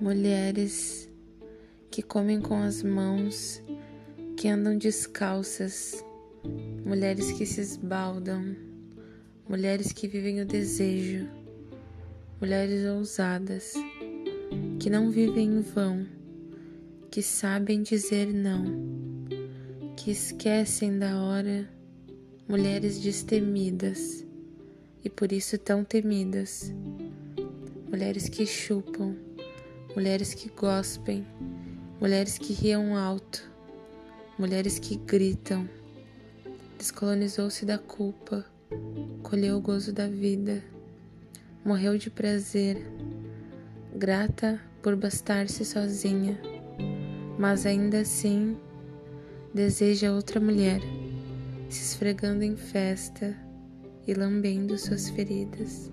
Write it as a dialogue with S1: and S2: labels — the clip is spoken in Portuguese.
S1: Mulheres que comem com as mãos, que andam descalças, mulheres que se esbaldam, mulheres que vivem o desejo, mulheres ousadas, que não vivem em vão, que sabem dizer não, que esquecem da hora mulheres destemidas e por isso tão temidas, mulheres que chupam, mulheres que gospem, mulheres que riam alto, mulheres que gritam. Descolonizou-se da culpa, colheu o gozo da vida, morreu de prazer, grata por bastar-se sozinha, mas ainda assim deseja outra mulher, se esfregando em festa e lambendo suas feridas.